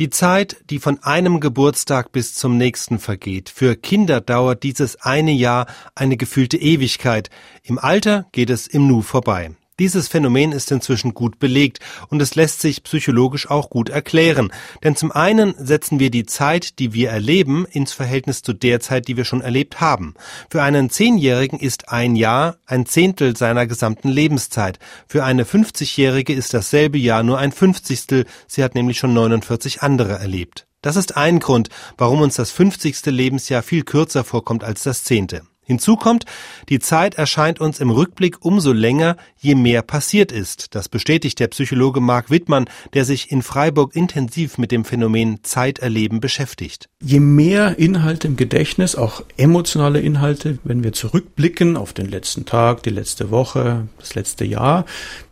Die Zeit, die von einem Geburtstag bis zum nächsten vergeht. Für Kinder dauert dieses eine Jahr eine gefühlte Ewigkeit. Im Alter geht es im Nu vorbei. Dieses Phänomen ist inzwischen gut belegt und es lässt sich psychologisch auch gut erklären. Denn zum einen setzen wir die Zeit, die wir erleben, ins Verhältnis zu der Zeit, die wir schon erlebt haben. Für einen Zehnjährigen ist ein Jahr ein Zehntel seiner gesamten Lebenszeit. Für eine 50-Jährige ist dasselbe Jahr nur ein Fünfzigstel. Sie hat nämlich schon 49 andere erlebt. Das ist ein Grund, warum uns das 50. Lebensjahr viel kürzer vorkommt als das zehnte. Hinzu kommt, die Zeit erscheint uns im Rückblick umso länger, je mehr passiert ist. Das bestätigt der Psychologe Marc Wittmann, der sich in Freiburg intensiv mit dem Phänomen Zeiterleben beschäftigt. Je mehr Inhalte im Gedächtnis, auch emotionale Inhalte, wenn wir zurückblicken auf den letzten Tag, die letzte Woche, das letzte Jahr,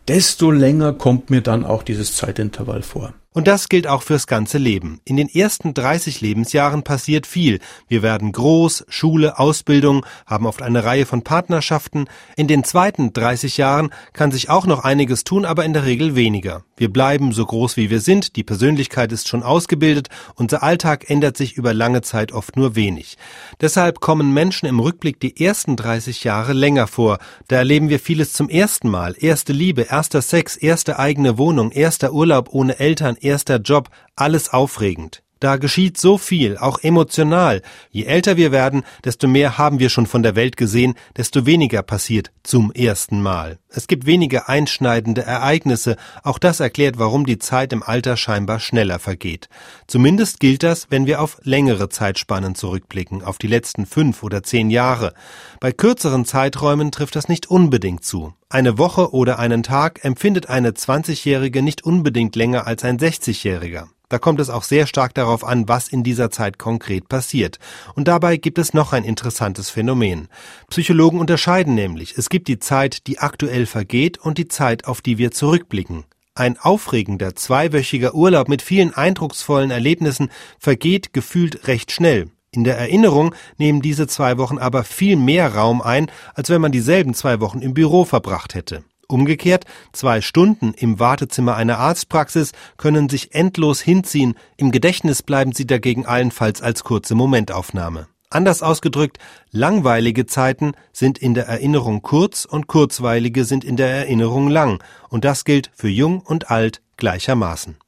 desto länger kommt mir dann auch dieses Zeitintervall vor. Und das gilt auch fürs ganze Leben. In den ersten 30 Lebensjahren passiert viel. Wir werden groß, Schule, Ausbildung, haben oft eine Reihe von Partnerschaften. In den zweiten 30 Jahren kann sich auch noch einiges tun, aber in der Regel weniger. Wir bleiben so groß wie wir sind, die Persönlichkeit ist schon ausgebildet, unser Alltag ändert sich über lange Zeit oft nur wenig. Deshalb kommen Menschen im Rückblick die ersten 30 Jahre länger vor. Da erleben wir vieles zum ersten Mal. Erste Liebe, erster Sex, erste eigene Wohnung, erster Urlaub ohne Eltern, erster Job, alles aufregend. Da geschieht so viel, auch emotional. Je älter wir werden, desto mehr haben wir schon von der Welt gesehen, desto weniger passiert zum ersten Mal. Es gibt weniger einschneidende Ereignisse, auch das erklärt, warum die Zeit im Alter scheinbar schneller vergeht. Zumindest gilt das, wenn wir auf längere Zeitspannen zurückblicken, auf die letzten fünf oder zehn Jahre. Bei kürzeren Zeiträumen trifft das nicht unbedingt zu. Eine Woche oder einen Tag empfindet eine 20-Jährige nicht unbedingt länger als ein 60-Jähriger. Da kommt es auch sehr stark darauf an, was in dieser Zeit konkret passiert. Und dabei gibt es noch ein interessantes Phänomen. Psychologen unterscheiden nämlich, es gibt die Zeit, die aktuell vergeht und die Zeit, auf die wir zurückblicken. Ein aufregender zweiwöchiger Urlaub mit vielen eindrucksvollen Erlebnissen vergeht gefühlt recht schnell. In der Erinnerung nehmen diese zwei Wochen aber viel mehr Raum ein, als wenn man dieselben zwei Wochen im Büro verbracht hätte. Umgekehrt, zwei Stunden im Wartezimmer einer Arztpraxis können sich endlos hinziehen, im Gedächtnis bleiben sie dagegen allenfalls als kurze Momentaufnahme. Anders ausgedrückt, langweilige Zeiten sind in der Erinnerung kurz und kurzweilige sind in der Erinnerung lang, und das gilt für jung und alt gleichermaßen.